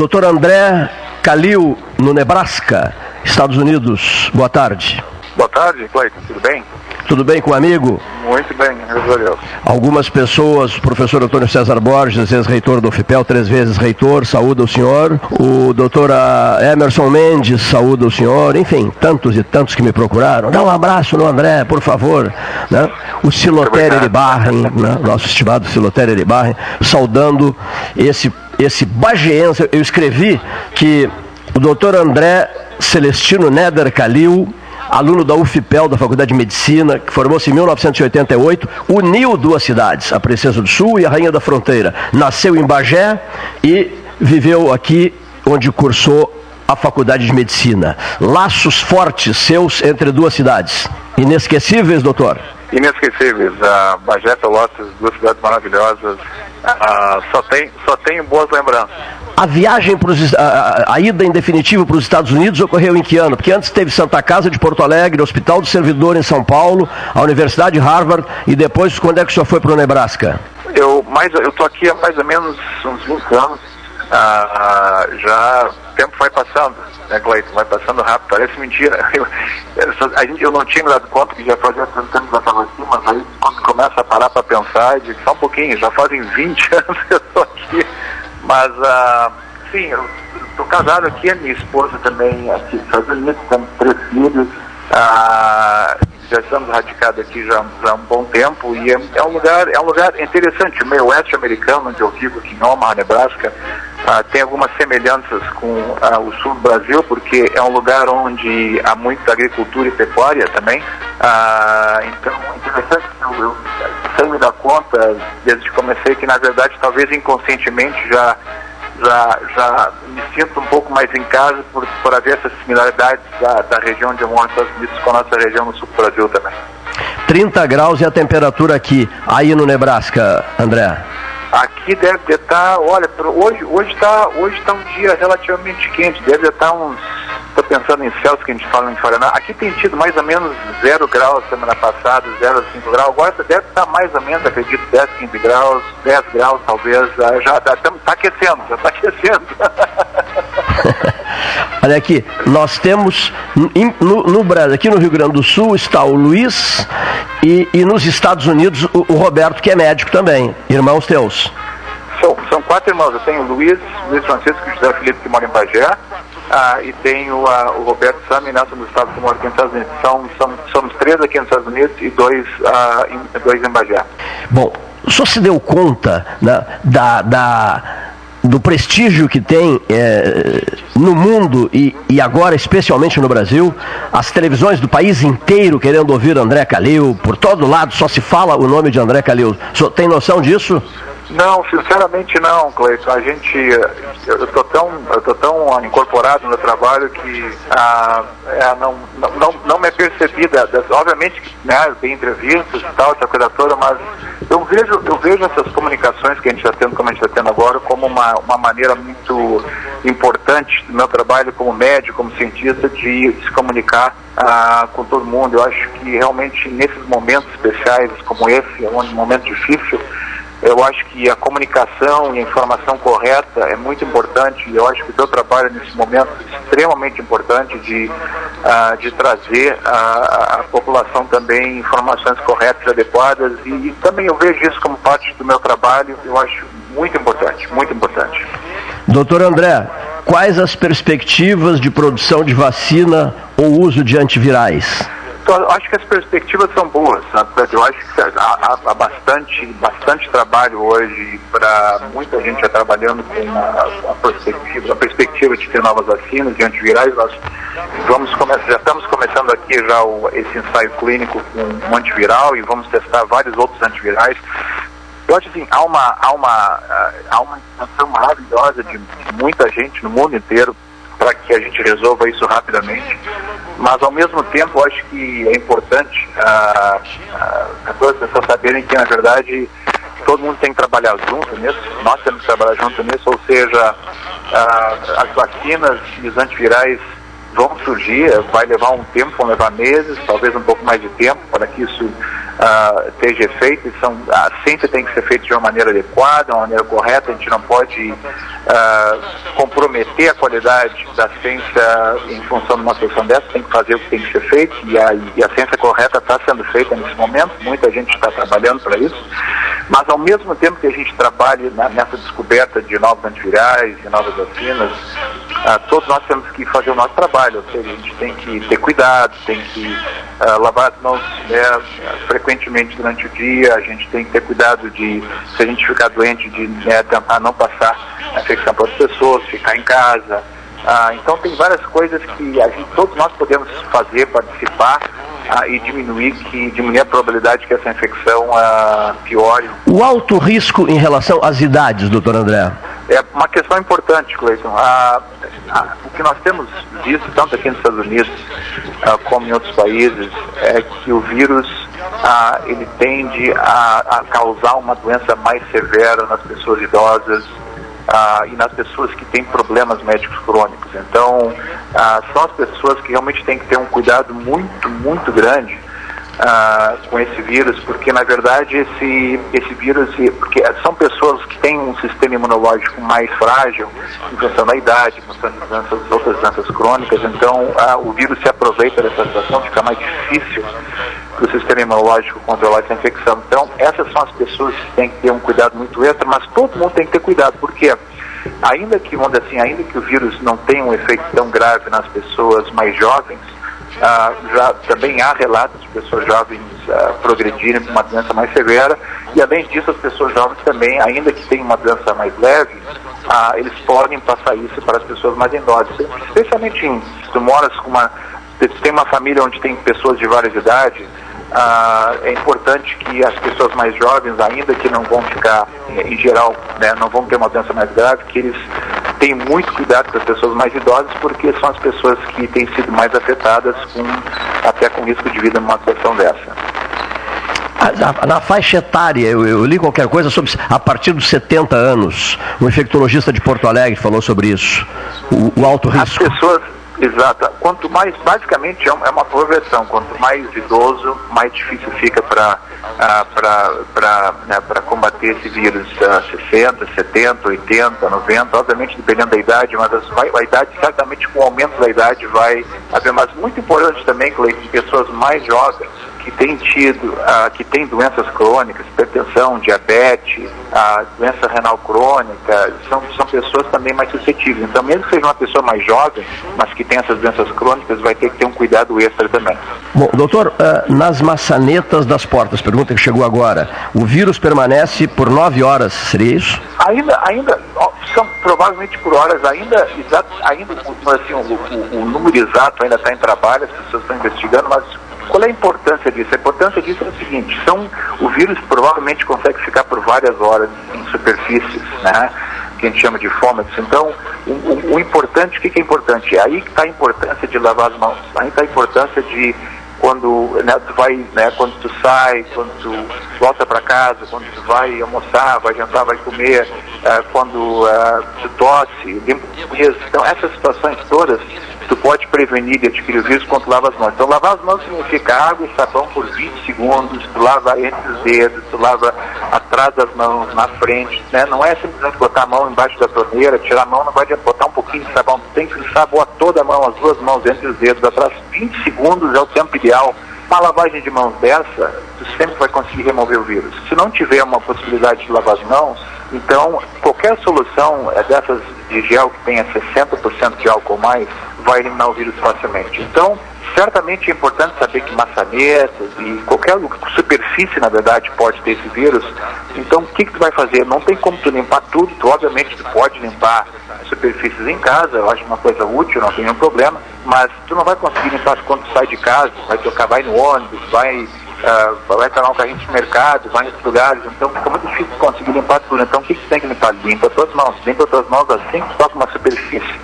Doutor André Calil, no Nebraska, Estados Unidos. Boa tarde. Boa tarde, Cleiton. Tudo bem? Tudo bem com o amigo? Muito bem, graças a Deus. Algumas pessoas, o professor Antônio César Borges, ex-reitor do FIPEL, três vezes reitor, saúda o senhor. O doutor ah, Emerson Mendes, saúda o senhor. Enfim, tantos e tantos que me procuraram. Dá um abraço no André, por favor. Né? O Silotério de Barren, né? nosso estimado Silotério de Barren, saudando esse, esse bageense. Eu escrevi que o doutor André Celestino Neder Calil aluno da UFPEL, da Faculdade de Medicina, que formou-se em 1988, uniu duas cidades, a Princesa do Sul e a Rainha da Fronteira. Nasceu em Bagé e viveu aqui onde cursou a Faculdade de Medicina. Laços fortes seus entre duas cidades. Inesquecíveis, doutor? Inesquecíveis. A Bagé Pelotas, duas cidades maravilhosas. Ah, só, tem, só tenho boas lembranças. A viagem, pros, a, a, ida em definitivo para os Estados Unidos ocorreu em que ano? Porque antes teve Santa Casa de Porto Alegre, Hospital do Servidor em São Paulo, a Universidade de Harvard e depois quando é que o senhor foi para o Nebraska? Eu estou aqui há mais ou menos uns 20 anos. Ah, já tempo vai passando, né, Cleiton? Vai passando rápido, parece mentira. Eu, a gente, eu não tinha me dado conta que já fazia tanto tempo que eu estava aqui, mas aí quando começa a parar para pensar, digo, só um pouquinho, já fazem 20 anos que eu estou aqui. Mas, ah, sim, eu estou casado aqui, a minha esposa também aqui nos Estados Unidos, temos três filhos. Ah, já estamos radicados aqui já, já há um bom tempo e é, é, um lugar é um lugar interessante. Meio oeste americano onde eu vivo aqui em Omaha, Nebraska ah, tem algumas semelhanças com ah, o sul do Brasil porque é um lugar onde há muita agricultura e pecuária também. Ah, então interessante eu, eu sem me dar conta desde que comecei que na verdade talvez inconscientemente já já, já me sinto um pouco mais em casa por, por haver essas similaridades da, da região de nos Estados Unidos com a nossa região no sul do Brasil também. 30 graus e a temperatura aqui, aí no Nebraska, André? Aqui deve estar, olha, hoje hoje está hoje tá um dia relativamente quente, deve estar uns Estou pensando em céus que a gente fala em Paraná. Aqui tem tido mais ou menos 0 graus semana passada, 0 a 5 graus. Agora deve estar mais ou menos, acredito, 10, 15 graus, 10 graus talvez. Já está tá aquecendo, já está aquecendo. Olha aqui, nós temos no, no, Brasil, aqui no Rio Grande do Sul está o Luiz e, e nos Estados Unidos o, o Roberto, que é médico também, irmãos teus. São, são quatro irmãos. Eu tenho o Luiz, Luiz Francisco e José Felipe, que mora em Bagé. Ah, e tenho o Roberto Sam e Nelson Gustavo, que mora aqui nos Estados Unidos. São, são, somos três aqui nos Estados Unidos e dois, ah, em, dois em Bagé. Bom, o senhor se deu conta né, da, da, do prestígio que tem é, no mundo e, e, agora especialmente no Brasil, as televisões do país inteiro querendo ouvir André Calil, por todo lado só se fala o nome de André Calil. O senhor tem noção disso? Não, sinceramente não, Cleiton. A gente, eu estou tão, eu tô tão incorporado no trabalho que ah, é, não, não, não me é percebida. Obviamente, né, tem entrevistas e tal, essa coisa toda, mas eu vejo, eu vejo essas comunicações que a gente está tendo, como a gente está tendo agora, como uma, uma maneira muito importante do meu trabalho como médico, como cientista, de se comunicar ah, com todo mundo. Eu acho que realmente nesses momentos especiais como esse, é um momento difícil, eu acho que a comunicação e a informação correta é muito importante e eu acho que o teu trabalho nesse momento é extremamente importante de, uh, de trazer à população também informações corretas e adequadas e, e também eu vejo isso como parte do meu trabalho, eu acho muito importante, muito importante. Doutor André, quais as perspectivas de produção de vacina ou uso de antivirais? Então, acho que as perspectivas são boas, sabe? Eu acho que há, há bastante, bastante trabalho hoje para muita gente já trabalhando com a, a, perspectiva, a perspectiva de ter novas vacinas de antivirais. Nós vamos começar, já estamos começando aqui já o, esse ensaio clínico com um antiviral e vamos testar vários outros antivirais. Eu acho assim, há uma, há uma, há uma intenção maravilhosa de muita gente no mundo inteiro para que a gente resolva isso rapidamente. Mas, ao mesmo tempo, acho que é importante ah, ah, as pessoas saberem que, na verdade, todo mundo tem que trabalhar junto nisso, nós temos que trabalhar junto nisso, ou seja, ah, as vacinas e os antivirais vão surgir, vai levar um tempo, vão levar meses, talvez um pouco mais de tempo para que isso esteja feito, e são, a ciência tem que ser feita de uma maneira adequada, de uma maneira correta, a gente não pode uh, comprometer a qualidade da ciência em função de uma situação dessa, tem que fazer o que tem que ser feito, e a, e a ciência correta está sendo feita nesse momento, muita gente está trabalhando para isso, mas ao mesmo tempo que a gente trabalha na, nessa descoberta de novos antivirais e novas vacinas, uh, todos nós temos que fazer o nosso trabalho, ou seja, a gente tem que ter cuidado, tem que uh, lavar as mãos né, frequentemente durante o dia, a gente tem que ter cuidado de, se a gente ficar doente, de né, tentar não passar a infecção para as pessoas, ficar em casa. Ah, então tem várias coisas que a gente, todos nós podemos fazer, participar ah, e diminuir, que, diminuir a probabilidade que essa infecção ah, piore. O alto risco em relação às idades, doutor André? É uma questão importante, Cleiton. Ah, ah, o que nós temos visto, tanto aqui nos Estados Unidos ah, como em outros países, é que o vírus ele tende a, a, causar uma doença mais severa nas pessoas idosas ah, e nas pessoas que têm problemas médicos crônicos. Então, ah, são as pessoas que realmente têm que ter um cuidado muito, muito grande ah, com esse vírus, porque na verdade esse, esse vírus, porque são pessoas que têm um sistema imunológico mais frágil, em função da idade, em função de doenças, outras doenças crônicas, então ah, o vírus se aproveita dessa situação, fica mais difícil para o sistema imunológico controlar essa infecção. Então, essas são as pessoas que têm que ter um cuidado muito extra, mas todo mundo tem que ter cuidado, porque ainda que, vamos assim, ainda que o vírus não tenha um efeito tão grave nas pessoas mais jovens, ah, já também há relatos de pessoas jovens ah, progredirem para uma doença mais severa. E além disso as pessoas jovens também, ainda que tenham uma doença mais leve, ah, eles podem passar isso para as pessoas mais idosas, especialmente em, se tu moras com uma, se tem uma família onde tem pessoas de várias idades, ah, é importante que as pessoas mais jovens, ainda que não vão ficar, em geral, né, não vão ter uma doença mais grave, que eles tenham muito cuidado com as pessoas mais idosas, porque são as pessoas que têm sido mais afetadas, com, até com risco de vida numa situação dessa. Na, na, faixa etária, eu, eu, li qualquer coisa sobre a partir dos 70 anos. Um infectologista de Porto Alegre falou sobre isso. O, o alto risco. As pessoas, Exato. Quanto mais, basicamente, é, é uma progressão. Quanto mais idoso, mais difícil fica para para né, combater esse vírus uh, 60, 70, 80, 90, obviamente dependendo da idade, mas a idade, certamente com o aumento da idade vai haver, mas muito importante também, Cleiton, pessoas mais jovens que têm tido, ah, que têm doenças crônicas, hipertensão, diabetes, ah, doença renal crônica, são, são pessoas também mais suscetíveis. Então, mesmo que seja uma pessoa mais jovem, mas que tem essas doenças crônicas, vai ter que ter um cuidado extra também. Bom, doutor, ah, nas maçanetas das portas, pergunta que chegou agora, o vírus permanece por nove horas, seria isso? Ainda, ainda, são provavelmente por horas, ainda, exato, ainda assim, o, o, o número exato ainda está em trabalho, as pessoas estão investigando, mas qual é a importância disso? A importância disso é o seguinte, são, o vírus provavelmente consegue ficar por várias horas em superfícies, né? Que a gente chama de fômatos. Então, o, o, o importante, o que, é importante? Aí está a importância de lavar as mãos, aí está a importância de quando né, tu vai, né, quando tu sai, quando tu volta para casa, quando tu vai almoçar, vai jantar, vai comer, uh, quando uh, tu tosse, limpa Então essas situações todas tu pode prevenir de adquirir o vírus quando lava as mãos. Então lavar as mãos significa água e sabão por 20 segundos, tu lava entre os dedos, tu lava atrás das mãos, na frente, né? Não é simplesmente botar a mão embaixo da torneira, tirar a mão, não vai botar um pouquinho de sabão, tu tem que ensaboar toda a mão, as duas mãos entre os dedos, atrás 20 segundos é o tempo ideal. Uma lavagem de mãos dessa, tu sempre vai conseguir remover o vírus. Se não tiver uma possibilidade de lavar as mãos, então qualquer solução é dessas de gel que tenha 60% de álcool mais, vai eliminar o vírus facilmente. Então, certamente é importante saber que maçanetas e qualquer superfície, na verdade, pode ter esse vírus. Então, o que, que tu vai fazer? Não tem como tu limpar tudo, tu, obviamente tu pode limpar superfícies em casa, eu acho uma coisa útil, não tem nenhum problema, mas tu não vai conseguir limpar quando tu sai de casa, vai tocar, vai no ônibus, vai uh, vai estar no carrinho de mercado, vai em lugares, então fica muito difícil conseguir limpar tudo. Então o que, que tem que limpar? Limpa as tuas mãos, limpa as tuas mãos assim que toca uma superfície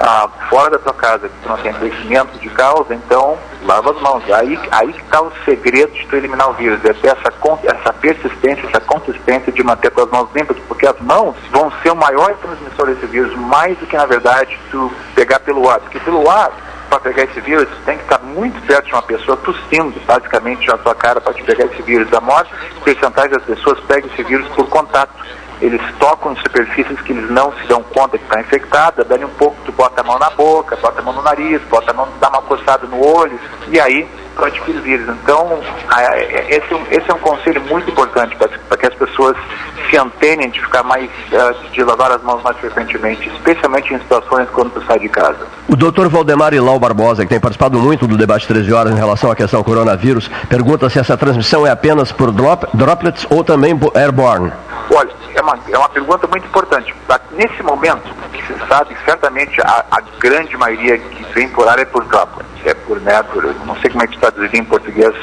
uh, fora da tua casa, que tu não tem conhecimento de causa, então lava as mãos. Aí, aí que está o segredo de tu eliminar o vírus, é ter essa, essa persistência, essa consistência de manter as mãos limpas, porque as mãos vão ser o maior transmissor desse vírus, mais do que na verdade tu pegar pelo ar, porque pelo ar para pegar esse vírus, tem que estar muito perto de uma pessoa tossindo, basicamente, na sua cara para te pegar esse vírus. A maior porcentagem das pessoas pega esse vírus por contato. Eles tocam em superfícies que eles não se dão conta que está infectada, dali um pouco, tu bota a mão na boca, bota a mão no nariz, bota a mão, dá uma coçada no olho, e aí adquire vírus. Então, esse, esse é um conselho muito importante para que as pessoas se antenem de ficar mais, uh, de lavar as mãos mais frequentemente, especialmente em situações quando tu sai de casa. O doutor Valdemar Ilau Barbosa, que tem participado muito do debate 13 horas em relação à questão coronavírus, pergunta se essa transmissão é apenas por drop, droplets ou também por airborne. Uma, é uma pergunta muito importante. Nesse momento, que sabe, certamente a, a grande maioria que vem por ar é por droplets, é por, né, por, não sei como é que está em português,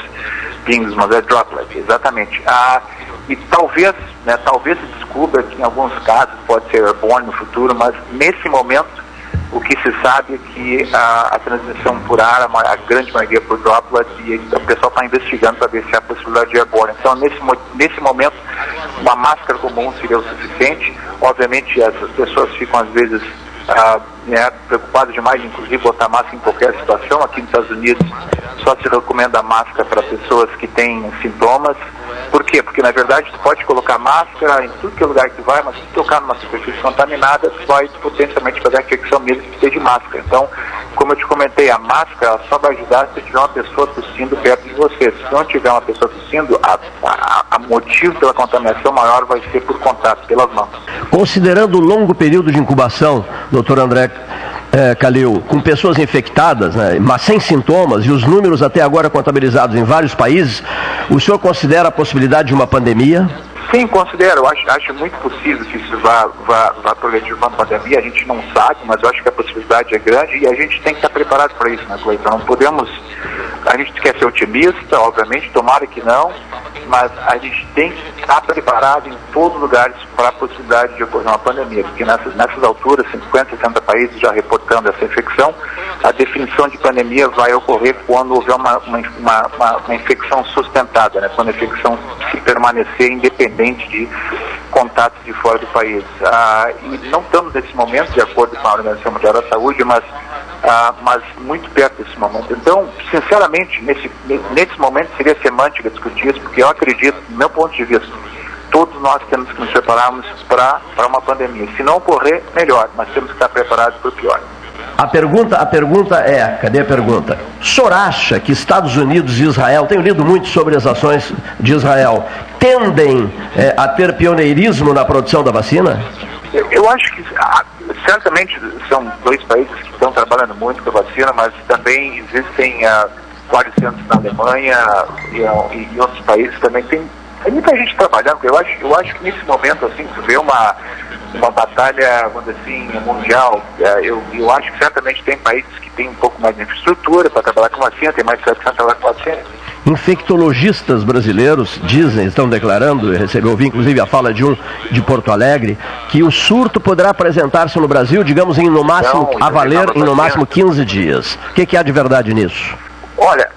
pings, mas é droplet, exatamente. Ah, e talvez, né, talvez se descubra que em alguns casos pode ser airborne no futuro, mas nesse momento o que se sabe é que a, a transmissão por ar, a, a, grande maioria por droplet, e o pessoal está investigando para ver se há possibilidade de airborne. Então, nesse, nesse momento, uma máscara comum seria o suficiente. Obviamente, as pessoas ficam às vezes ah, né, preocupadas demais, inclusive botar máscara em qualquer situação. Aqui nos Estados Unidos só se recomenda máscara para pessoas que têm sintomas. Quê? Porque na verdade tu pode colocar máscara em tudo que é lugar que tu vai, mas se tocar numa superfície contaminada, tu vai potencialmente fazer a infecção mesmo que esteja de máscara. Então, como eu te comentei, a máscara só vai ajudar se tiver uma pessoa tossindo perto de você. Se não tiver uma pessoa tossindo, a, a, a motivo pela contaminação maior vai ser por contato, pelas mãos. Considerando o longo período de incubação, doutor André é, Calil, com pessoas infectadas, né, mas sem sintomas, e os números até agora contabilizados em vários países, o senhor considera a possibilidade de uma pandemia? Sim, considero. Acho, acho muito possível que isso vá, vá, vá progredir uma pandemia. A gente não sabe, mas eu acho que a possibilidade é grande e a gente tem que estar preparado para isso, né, Cleiton? Não podemos. A gente quer ser otimista, obviamente, tomara que não, mas a gente tem que estar preparado em todos os lugares para a possibilidade de ocorrer uma pandemia, porque nessas, nessas alturas, 50, 60 países já reportando essa infecção, a definição de pandemia vai ocorrer quando houver uma, uma, uma, uma infecção sustentada, né? quando a infecção se permanecer independente de contatos de fora do país. Ah, e não estamos nesse momento, de acordo com a Organização Mundial da Saúde, mas ah, mas muito perto desse momento. Então, sinceramente, nesse, nesse momento seria semântica discutir isso, porque eu acredito, do meu ponto de vista, todos nós temos que nos prepararmos para uma pandemia. Se não ocorrer, melhor, mas temos que estar preparados para o pior. A pergunta, a pergunta é, cadê a pergunta? O senhor acha que Estados Unidos e Israel, tenho lido muito sobre as ações de Israel, tendem é, a ter pioneirismo na produção da vacina? Eu, eu acho que certamente são dois países que estão trabalhando muito com a vacina, mas também existem uh, vários centros na Alemanha e, e, e, outros países também. Tem, tem muita gente trabalhando. Eu acho, eu acho que nesse momento, assim, tu vê uma, uma batalha, vamos dizer assim, mundial. Uh, eu, eu acho que certamente tem países que têm um pouco mais de infraestrutura para trabalhar com vacina, tem mais tradição para trabalhar com vacina Infectologistas brasileiros dizem, estão declarando, eu recebi, ouvi inclusive a fala de um de Porto Alegre, que o surto poderá apresentar-se no Brasil, digamos, em no máximo, Não, a valer em no máximo 15 dias. O que, que há de verdade nisso? Olha,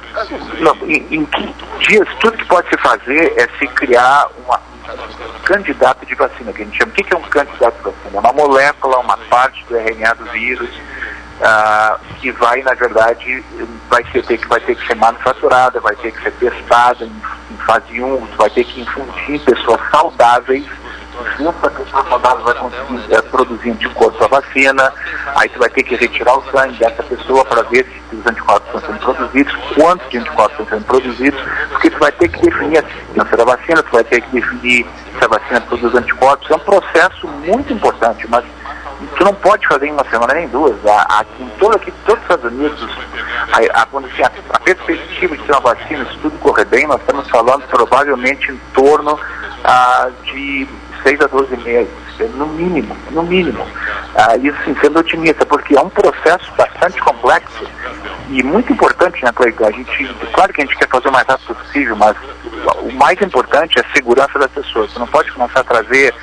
em, em 15 dias, tudo pode se fazer é se criar uma, um candidato de vacina, que a gente chama. O que é um candidato de vacina? Uma molécula, uma parte do RNA do vírus ah, que vai, na verdade, vai, ter, que, vai ter que ser manufaturada, vai ter que ser testada em, em fase 1, vai ter que infundir pessoas saudáveis, junto a pessoa saudável vai conseguir é, produzir anticorpos à vacina, aí você vai ter que retirar o sangue dessa pessoa para ver se os anticorpos estão sendo produzidos, quantos anticorpos estão sendo produzidos, porque você vai ter que definir a segurança da vacina, você vai ter que definir se a vacina produz anticorpos, é um processo muito importante, mas tu não pode fazer em uma semana nem duas. Aqui em todo, aqui, todos os Estados Unidos, a, a, assim, a, a perspectiva de ter uma vacina, se tudo correr bem, nós estamos falando provavelmente em torno ah, de 6 a 12 meses, no mínimo, no mínimo. Ah, isso sim, sendo otimista, porque é um processo bastante complexo e muito importante, né, Cleiton? A gente, claro que a gente quer fazer o mais rápido possível, mas o mais importante é a segurança das pessoas. Você não pode começar a trazer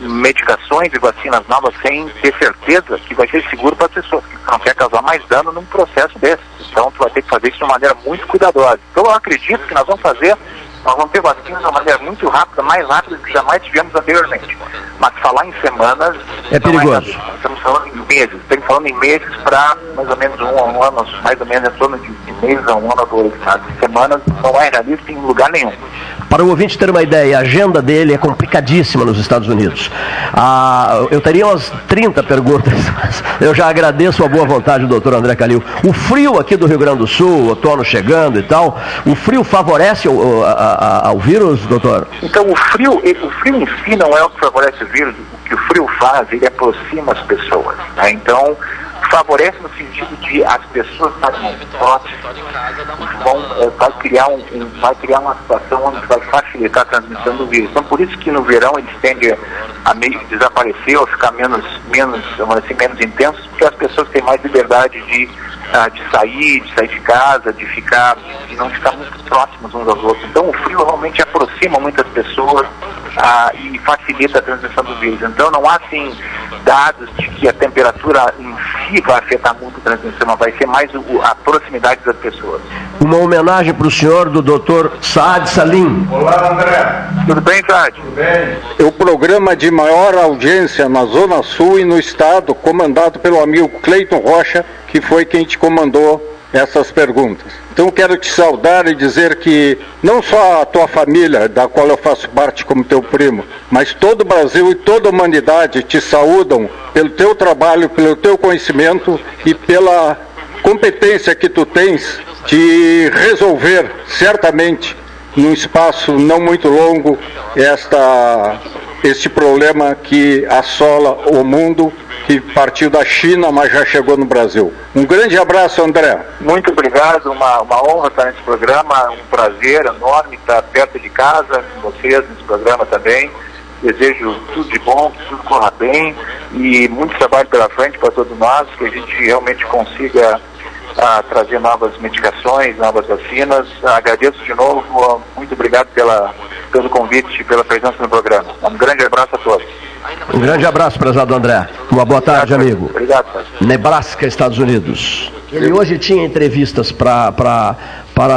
medicações e vacinas novas sem ter certeza que vai ser seguro para as pessoas, que não quer causar mais dano num processo desse. Então, tu vai ter que fazer isso de uma maneira muito cuidadosa. Então, eu acredito que nós vamos fazer, nós vamos ter vacinas de uma maneira muito rápida, mais rápida do que jamais tivemos anteriormente. Mas falar em semanas... É perigoso. Estamos falando em meses, estamos falando em meses para mais ou menos um, um ano, mais ou menos em torno de, de meses a um ano ou dois. Tá? Semanas não é realista em lugar nenhum. Para o ouvinte ter uma ideia, a agenda dele é complicadíssima nos Estados Unidos. Ah, eu teria umas 30 perguntas. Eu já agradeço a boa vontade do doutor André Calil. O frio aqui do Rio Grande do Sul, outono chegando e tal, o frio favorece o, o, a, a, ao vírus, doutor? Então, o frio, o frio em si não é o que favorece o vírus. O que o frio faz, ele aproxima as pessoas. Tá? Então, favorece no sentido de as pessoas estarem mais próximas, vão, é, vai, criar um, um, vai criar uma situação onde vai facilitar a transmissão do vírus. Então, por isso que no verão eles tendem a meio desaparecer ou ficar menos, menos, assim, menos intensos, porque as pessoas têm mais liberdade de, uh, de sair, de sair de casa, de ficar, de não ficar muito próximos uns aos outros. Então, o frio realmente aproxima muitas pessoas uh, e facilita a transmissão do vírus. Então, não há, assim, dados de que a temperatura em si vai afetar muito a transmissão, mas vai ser mais o, a proximidade das pessoas. Uma homenagem para o senhor do Dr. Saad Salim. Olá, André. Tudo bem, Saad? Tudo bem. É o programa de maior audiência na Zona Sul e no Estado, comandado pelo amigo Cleiton Rocha, que foi quem te comandou essas perguntas. Então quero te saudar e dizer que não só a tua família, da qual eu faço parte como teu primo, mas todo o Brasil e toda a humanidade te saúdam pelo teu trabalho, pelo teu conhecimento e pela competência que tu tens de resolver certamente num espaço não muito longo esta este problema que assola o mundo que partiu da China, mas já chegou no Brasil. Um grande abraço, André. Muito obrigado, uma, uma honra estar nesse programa, um prazer enorme estar perto de casa com vocês nesse programa também. Desejo tudo de bom, que tudo corra bem e muito trabalho pela frente para todos nós, que a gente realmente consiga ah, trazer novas medicações, novas vacinas. Agradeço de novo, muito obrigado pela, pelo convite, pela presença no programa. Um grande abraço a todos. Um grande abraço, prezado André. Uma boa tarde, amigo. Obrigado. Nebraska, Estados Unidos. Ele hoje tinha entrevistas para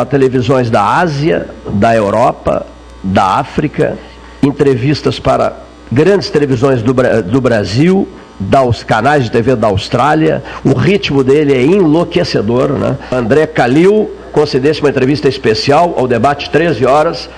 televisões da Ásia, da Europa, da África, entrevistas para grandes televisões do, do Brasil, dos canais de TV da Austrália. O ritmo dele é enlouquecedor, né? André Calil concedesse uma entrevista especial ao debate 13 horas